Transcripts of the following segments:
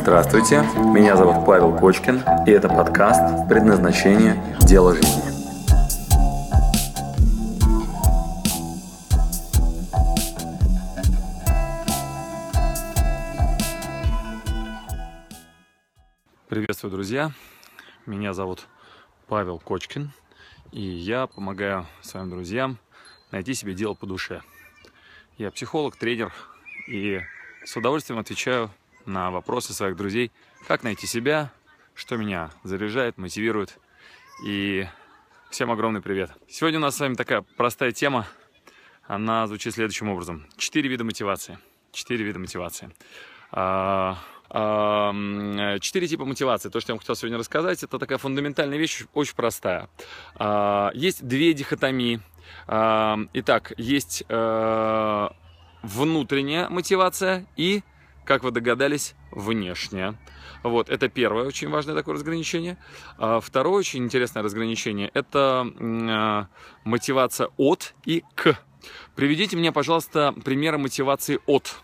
Здравствуйте, меня зовут Павел Кочкин, и это подкаст «Предназначение. Дело жизни». Приветствую, друзья! Меня зовут Павел Кочкин, и я помогаю своим друзьям найти себе дело по душе. Я психолог, тренер, и с удовольствием отвечаю на вопросы своих друзей, как найти себя, что меня заряжает, мотивирует. И всем огромный привет. Сегодня у нас с вами такая простая тема. Она звучит следующим образом. Четыре вида мотивации. Четыре вида мотивации. А, а, четыре типа мотивации. То, что я вам хотел сегодня рассказать, это такая фундаментальная вещь, очень простая. А, есть две дихотомии. Итак, есть э, внутренняя мотивация и как вы догадались, внешняя. Вот, это первое очень важное такое разграничение. А второе очень интересное разграничение – это э, мотивация от и к. Приведите мне, пожалуйста, примеры мотивации от.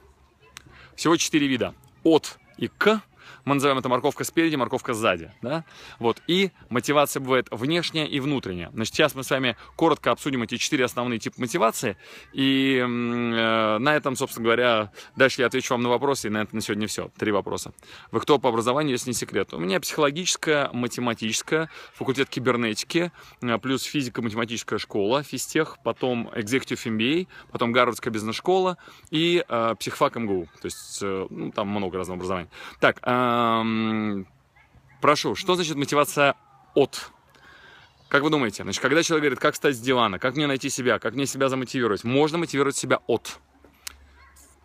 Всего четыре вида. От и к мы называем это морковка спереди, морковка сзади. Да? Вот. И мотивация бывает внешняя и внутренняя. Значит, сейчас мы с вами коротко обсудим эти четыре основные типа мотивации. И э, на этом, собственно говоря, дальше я отвечу вам на вопросы. И на этом на сегодня все. Три вопроса. Вы кто по образованию, если не секрет? У меня психологическая, математическая, факультет кибернетики, э, плюс физико-математическая школа, физтех, потом Executive MBA, потом Гарвардская бизнес-школа и э, психфак МГУ. То есть э, ну, там много разного образования. Так, э, прошу, что значит мотивация от? Как вы думаете? Значит, когда человек говорит, как встать с дивана, как мне найти себя, как мне себя замотивировать, можно мотивировать себя от.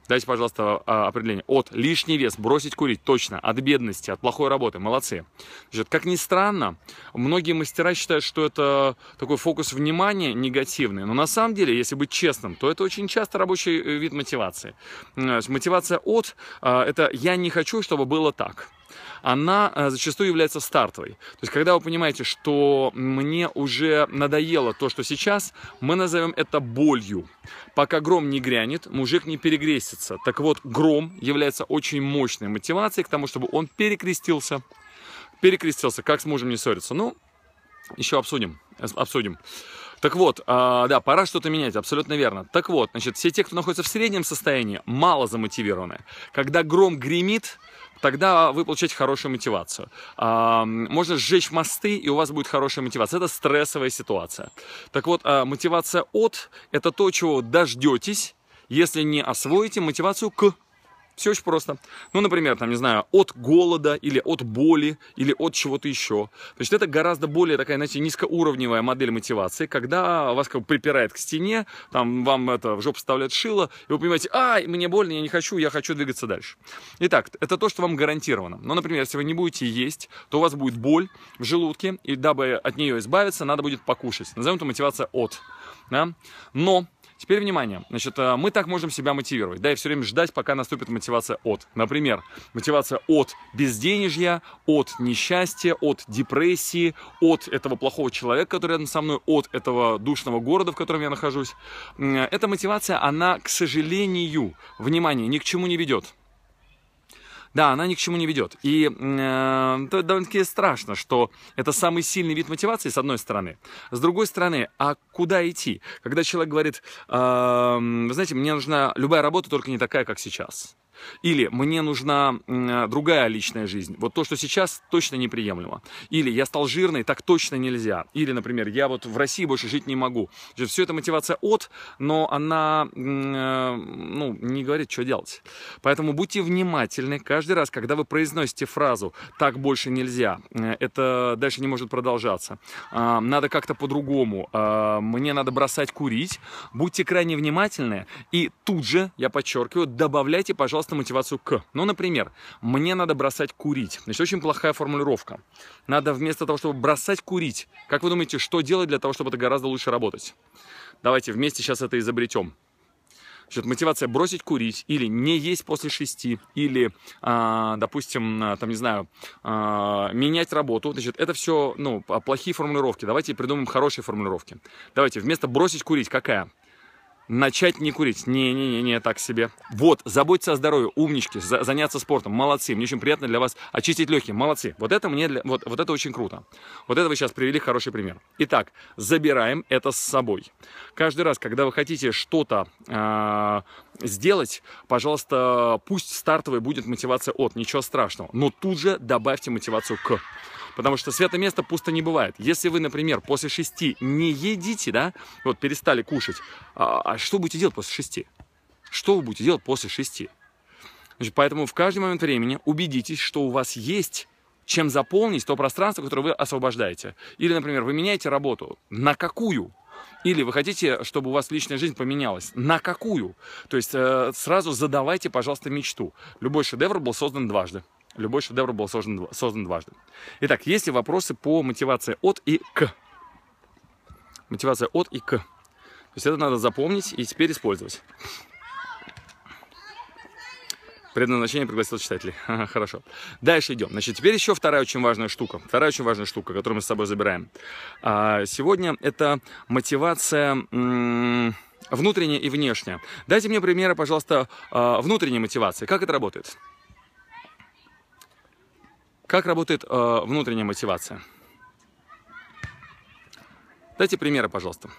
Дайте, пожалуйста, а, определение. От. Лишний вес. Бросить курить. Точно. От бедности, от плохой работы. Молодцы. Значит, как ни странно, многие мастера считают, что это такой фокус внимания негативный. Но на самом деле, если быть честным, то это очень часто рабочий э, вид мотивации. Мотивация от а, – это «я не хочу, чтобы было так» она э, зачастую является стартовой. То есть, когда вы понимаете, что мне уже надоело то, что сейчас, мы назовем это болью. Пока гром не грянет, мужик не перегрестится. Так вот, гром является очень мощной мотивацией к тому, чтобы он перекрестился. Перекрестился, как с мужем не ссориться. Ну, еще обсудим. обсудим. Так вот, э, да, пора что-то менять, абсолютно верно. Так вот, значит, все те, кто находится в среднем состоянии, мало замотивированы. Когда гром гремит, тогда вы получаете хорошую мотивацию. Можно сжечь мосты, и у вас будет хорошая мотивация. Это стрессовая ситуация. Так вот, а, мотивация от – это то, чего дождетесь, если не освоите мотивацию к. Все очень просто. Ну, например, там, не знаю, от голода или от боли или от чего-то еще. То есть это гораздо более такая, знаете, низкоуровневая модель мотивации, когда вас как бы припирает к стене, там вам это в жопу вставляют шило, и вы понимаете, ай, мне больно, я не хочу, я хочу двигаться дальше. Итак, это то, что вам гарантировано. Ну, например, если вы не будете есть, то у вас будет боль в желудке, и дабы от нее избавиться, надо будет покушать. Назовем это мотивация от. Да? Но Теперь внимание. Значит, э, мы так можем себя мотивировать. Да, и все время ждать, пока наступит мотивация от. Например, мотивация от безденежья, от несчастья, от депрессии, от этого плохого человека, который рядом со мной, от этого душного города, в котором я нахожусь. Эта мотивация, она, к сожалению, внимание, ни к чему не ведет. Да, она ни к чему не ведет. И э, это довольно-таки страшно, что это самый сильный вид мотивации, с одной стороны. С другой стороны, а куда идти? Когда человек говорит, э, вы знаете, мне нужна любая работа, только не такая, как сейчас. Или мне нужна другая личная жизнь. Вот то, что сейчас точно неприемлемо. Или я стал жирный, так точно нельзя. Или, например, я вот в России больше жить не могу. Все это мотивация от, но она э, ну, не говорит, что делать. Поэтому будьте внимательны каждый раз, когда вы произносите фразу «так больше нельзя», э, это дальше не может продолжаться. А, надо как-то по-другому. А, мне надо бросать курить. Будьте крайне внимательны и тут же, я подчеркиваю, добавляйте, пожалуйста, просто мотивацию к. Ну, например, мне надо бросать курить. Значит, очень плохая формулировка. Надо вместо того, чтобы бросать курить, как вы думаете, что делать для того, чтобы это гораздо лучше работать? Давайте вместе сейчас это изобретем. Значит, мотивация бросить курить или не есть после шести, или, а, допустим, а, там, не знаю, а, менять работу. Значит, это все, ну, плохие формулировки. Давайте придумаем хорошие формулировки. Давайте, вместо бросить курить, какая? Начать не курить. Не-не-не, так себе. Вот, заботиться о здоровье, умнички, за, заняться спортом, молодцы. Мне очень приятно для вас очистить легкие, молодцы. Вот это мне, для, вот, вот это очень круто. Вот это вы сейчас привели хороший пример. Итак, забираем это с собой. Каждый раз, когда вы хотите что-то э, сделать, пожалуйста, пусть стартовой будет мотивация от, ничего страшного. Но тут же добавьте мотивацию к. Потому что святое место пусто не бывает. Если вы, например, после шести не едите, да, вот перестали кушать, а, а что будете делать после шести? Что вы будете делать после шести? Значит, поэтому в каждый момент времени убедитесь, что у вас есть чем заполнить то пространство, которое вы освобождаете. Или, например, вы меняете работу. На какую? Или вы хотите, чтобы у вас личная жизнь поменялась. На какую? То есть э, сразу задавайте, пожалуйста, мечту. Любой шедевр был создан дважды. Любой шедевр был создан, создан дважды. Итак, есть ли вопросы по мотивации от и к? Мотивация от и к. То есть это надо запомнить и теперь использовать. Предназначение пригласил читателей. Хорошо. Дальше идем. Значит, теперь еще вторая очень важная штука. Вторая очень важная штука, которую мы с собой забираем. А, сегодня это мотивация внутренняя и внешняя. Дайте мне примеры, пожалуйста, а, внутренней мотивации. Как это работает? Как работает э, внутренняя мотивация? Дайте примеры, пожалуйста.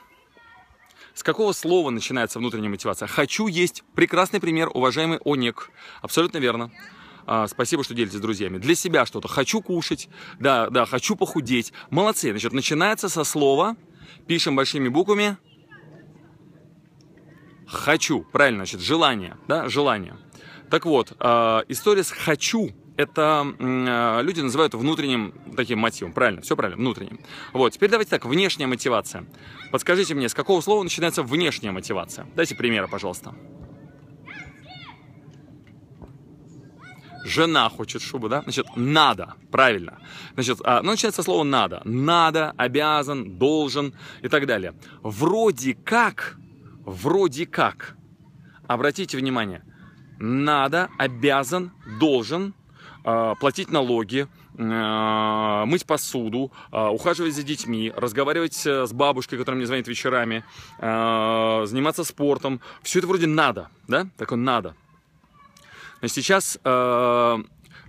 С какого слова начинается внутренняя мотивация? Хочу есть. Прекрасный пример, уважаемый Онек. Абсолютно верно. А, спасибо, что делитесь с друзьями. Для себя что-то. Хочу кушать. Да, да, хочу похудеть. Молодцы. Значит, начинается со слова. Пишем большими буквами. Хочу. Правильно, значит, желание. Да, желание. Так вот, э, история с хочу это э, люди называют внутренним таким мотивом. Правильно, все правильно, внутренним. Вот, теперь давайте так, внешняя мотивация. Подскажите мне, с какого слова начинается внешняя мотивация? Дайте примеры, пожалуйста. Жена хочет шубу, да? Значит, надо, правильно. Значит, а, ну, начинается слово надо. Надо, обязан, должен и так далее. Вроде как, вроде как, обратите внимание, надо, обязан, должен, платить налоги, а, мыть посуду, а, ухаживать за детьми, разговаривать э, с бабушкой, которая мне звонит вечерами, заниматься спортом. Все это вроде надо, да? Такое надо. Но сейчас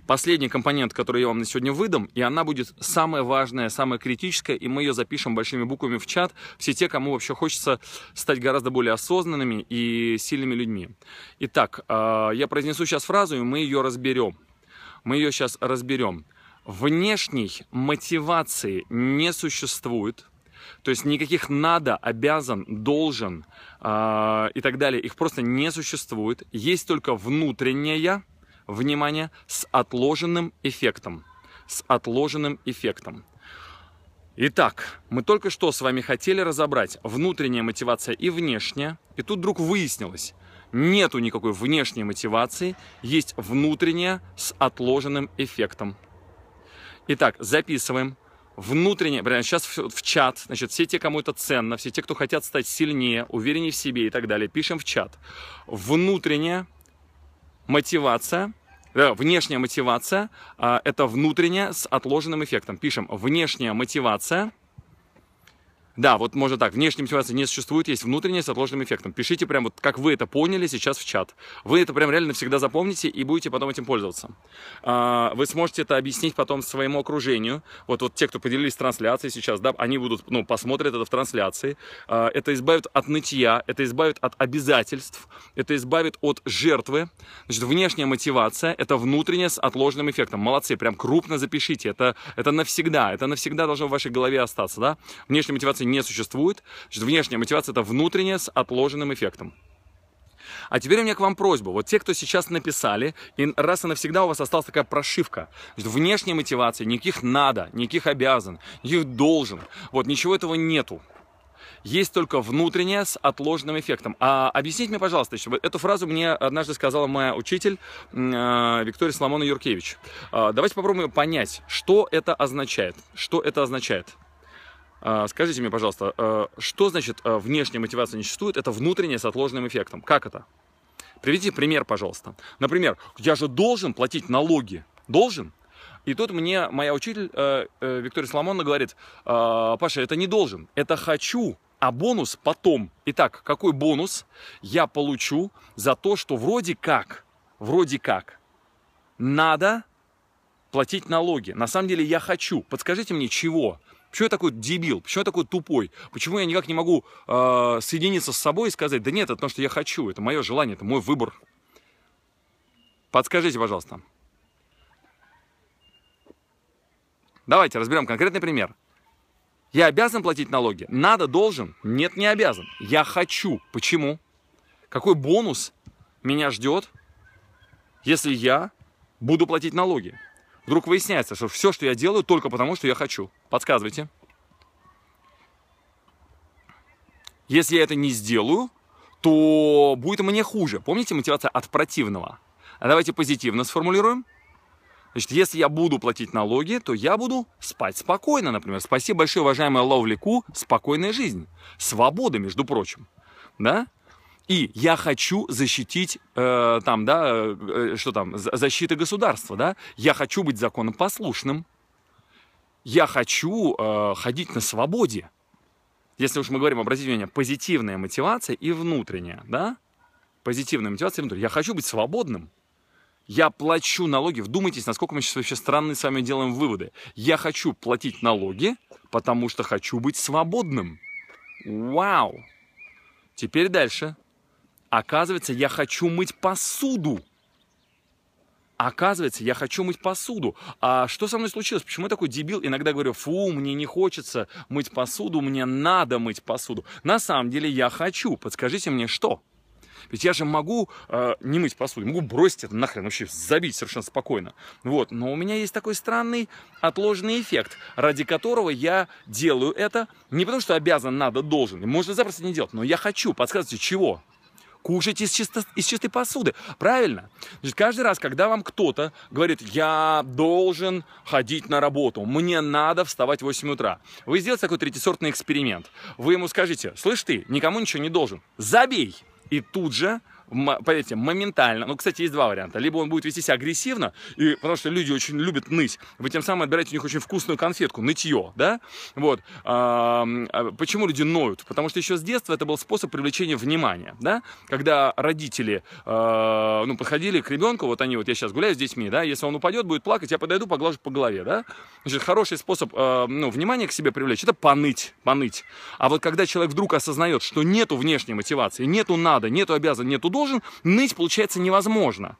последний компонент, который я вам на сегодня выдам, и она будет самая важная, самая критическая, и мы ее запишем большими буквами в чат. Все те, кому вообще хочется стать гораздо более осознанными и сильными людьми. Итак, я произнесу сейчас фразу, и мы ее разберем. Мы ее сейчас разберем. Внешней мотивации не существует. То есть никаких надо, обязан, должен э, и так далее, их просто не существует. Есть только внутренняя, внимание, с отложенным эффектом. С отложенным эффектом. Итак, мы только что с вами хотели разобрать внутренняя мотивация и внешняя. И тут вдруг выяснилось, нету никакой внешней мотивации, есть внутренняя с отложенным эффектом. Итак, записываем. Внутренне, прямо сейчас в, чат, значит, все те, кому это ценно, все те, кто хотят стать сильнее, увереннее в себе и так далее, пишем в чат. Внутренняя мотивация, да, внешняя мотивация, а, это внутренняя с отложенным эффектом. Пишем внешняя мотивация – да, вот можно так. Внешней мотивации не существует, есть внутренняя с отложенным эффектом. Пишите прям вот, как вы это поняли сейчас в чат. Вы это прям реально всегда запомните и будете потом этим пользоваться. А, вы сможете это объяснить потом своему окружению. Вот, вот те, кто поделились трансляцией сейчас, да, они будут, ну, посмотрят это в трансляции. А, это избавит от нытья, это избавит от обязательств, это избавит от жертвы. Значит, внешняя мотивация – это внутренняя с отложенным эффектом. Молодцы, прям крупно запишите. Это, это навсегда, это навсегда должно в вашей голове остаться, да. Внешняя мотивация мотивации не существует. Значит, внешняя мотивация – это внутренняя с отложенным эффектом. А теперь у меня к вам просьба. Вот те, кто сейчас написали, и раз и навсегда у вас осталась такая прошивка. Значит, внешняя мотивация, никаких надо, никаких обязан, никаких должен. Вот, ничего этого нету. Есть только внутренняя с отложенным эффектом. А объясните мне, пожалуйста, еще, эту фразу мне однажды сказала моя учитель э, Виктория Соломона Юркевич. Э, давайте попробуем понять, что это означает. Что это означает? А, скажите мне, пожалуйста, а, что значит а, внешняя мотивация не существует? Это внутренняя с отложенным эффектом. Как это? Приведите пример, пожалуйста. Например, я же должен платить налоги. Должен? И тут мне моя учитель э, э, Виктория Соломонна говорит, Паша, это не должен, это хочу. а бонус потом. Итак, какой бонус я получу за то, что вроде как, вроде как, надо платить налоги. На самом деле я хочу. Подскажите мне, чего? Почему я такой дебил? Почему я такой тупой? Почему я никак не могу э, соединиться с собой и сказать, да нет, это то, что я хочу, это мое желание, это мой выбор. Подскажите, пожалуйста. Давайте разберем конкретный пример. Я обязан платить налоги? Надо, должен? Нет, не обязан. Я хочу. Почему? Какой бонус меня ждет, если я буду платить налоги? Вдруг выясняется, что все, что я делаю, только потому, что я хочу. Подсказывайте. Если я это не сделаю, то будет мне хуже. Помните мотивация от противного? А давайте позитивно сформулируем. Значит, если я буду платить налоги, то я буду спать спокойно, например. Спасибо большое, уважаемая Ловли Ку. Спокойная жизнь. Свобода, между прочим. Да? И я хочу защитить, э, там, да, э, что там, защита государства, да? Я хочу быть законопослушным. Я хочу э, ходить на свободе. Если уж мы говорим, обратите внимание, позитивная мотивация и внутренняя, да? Позитивная мотивация и внутренняя. Я хочу быть свободным. Я плачу налоги. Вдумайтесь, насколько мы сейчас вообще странные с вами делаем выводы. Я хочу платить налоги, потому что хочу быть свободным. Вау! Теперь дальше. Оказывается, я хочу мыть посуду. Оказывается, я хочу мыть посуду. А что со мной случилось? Почему я такой дебил? Иногда говорю, фу, мне не хочется мыть посуду, мне надо мыть посуду. На самом деле я хочу. Подскажите мне, что? Ведь я же могу э, не мыть посуду, могу бросить это нахрен, вообще забить совершенно спокойно. Вот, но у меня есть такой странный отложенный эффект, ради которого я делаю это не потому, что обязан, надо, должен. Можно запросто не делать, но я хочу. Подсказывайте, чего? Кушать из, чисто, из чистой посуды. Правильно? Значит, каждый раз, когда вам кто-то говорит, я должен ходить на работу, мне надо вставать в 8 утра, вы сделаете такой третьесортный эксперимент. Вы ему скажите, слышь ты, никому ничего не должен, забей. И тут же поверьте, моментально. Ну, кстати, есть два варианта. Либо он будет вести себя агрессивно, и, потому что люди очень любят ныть. Вы тем самым отбираете у них очень вкусную конфетку, нытье, да? Вот. А, почему люди ноют? Потому что еще с детства это был способ привлечения внимания, да? Когда родители, а, ну, подходили к ребенку, вот они, вот я сейчас гуляю с детьми, да, если он упадет, будет плакать, я подойду, поглажу по голове, да? Значит, хороший способ, а, ну, внимание к себе привлечь, это поныть, поныть. А вот когда человек вдруг осознает, что нету внешней мотивации, нету надо, нету обязан, нету должен, должен, ныть получается невозможно.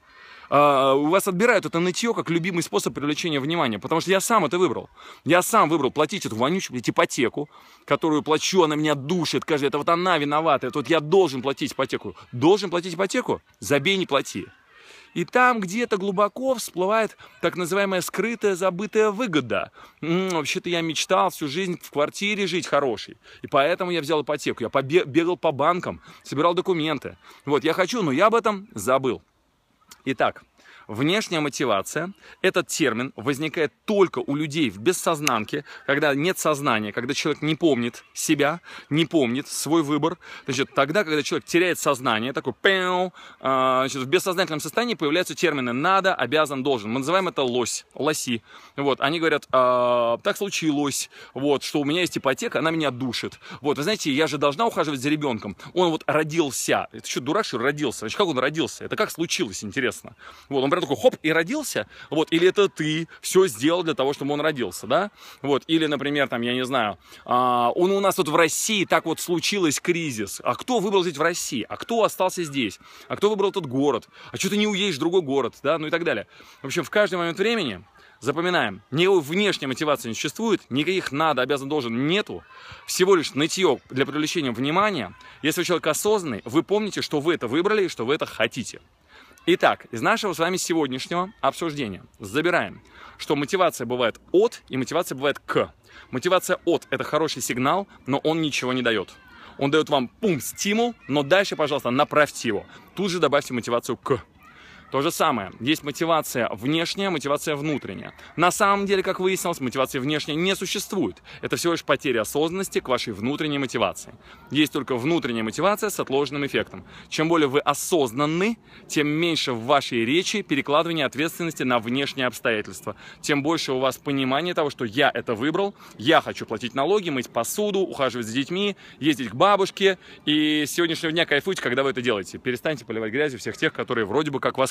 Uh, у вас отбирают это нытье как любимый способ привлечения внимания, потому что я сам это выбрал. Я сам выбрал платить эту вонючую блядь, ипотеку, которую плачу, она меня душит, каждый, это вот она виновата, это вот я должен платить ипотеку. Должен платить ипотеку? Забей, не плати. И там где-то глубоко всплывает так называемая скрытая забытая выгода. Вообще-то я мечтал всю жизнь в квартире жить хорошей. И поэтому я взял ипотеку. Я бегал по банкам, собирал документы. Вот, я хочу, но я об этом забыл. Итак, Внешняя мотивация, этот термин возникает только у людей в бессознанке, когда нет сознания, когда человек не помнит себя, не помнит свой выбор. Значит, тогда, когда человек теряет сознание, такой пэу, значит, в бессознательном состоянии появляются термины «надо», «обязан», «должен». Мы называем это «лось», «лоси». Вот, они говорят, а, так случилось, вот, что у меня есть ипотека, она меня душит. Вот, вы знаете, я же должна ухаживать за ребенком. Он вот родился. Это что, дурак, что родился? Значит, как он родился? Это как случилось, интересно? Вот, он прям такой хоп и родился, вот, или это ты все сделал для того, чтобы он родился, да, вот, или, например, там, я не знаю, а, он у нас тут в России, так вот случилось кризис, а кто выбрал жить в России, а кто остался здесь, а кто выбрал этот город, а что ты не уедешь в другой город, да, ну и так далее. В общем, в каждый момент времени Запоминаем, ни внешней мотивации не существует, никаких надо, обязан, должен нету. Всего лишь нытье для привлечения внимания. Если вы человек осознанный, вы помните, что вы это выбрали и что вы это хотите. Итак, из нашего с вами сегодняшнего обсуждения забираем, что мотивация бывает от и мотивация бывает к. Мотивация от – это хороший сигнал, но он ничего не дает. Он дает вам пум, стимул, но дальше, пожалуйста, направьте его. Тут же добавьте мотивацию к. То же самое. Есть мотивация внешняя, мотивация внутренняя. На самом деле, как выяснилось, мотивация внешняя не существует. Это всего лишь потеря осознанности к вашей внутренней мотивации. Есть только внутренняя мотивация с отложенным эффектом. Чем более вы осознанны, тем меньше в вашей речи перекладывания ответственности на внешние обстоятельства. Тем больше у вас понимания того, что я это выбрал, я хочу платить налоги, мыть посуду, ухаживать за детьми, ездить к бабушке. И с сегодняшнего дня кайфуйте, когда вы это делаете. Перестаньте поливать грязью всех тех, которые вроде бы как вас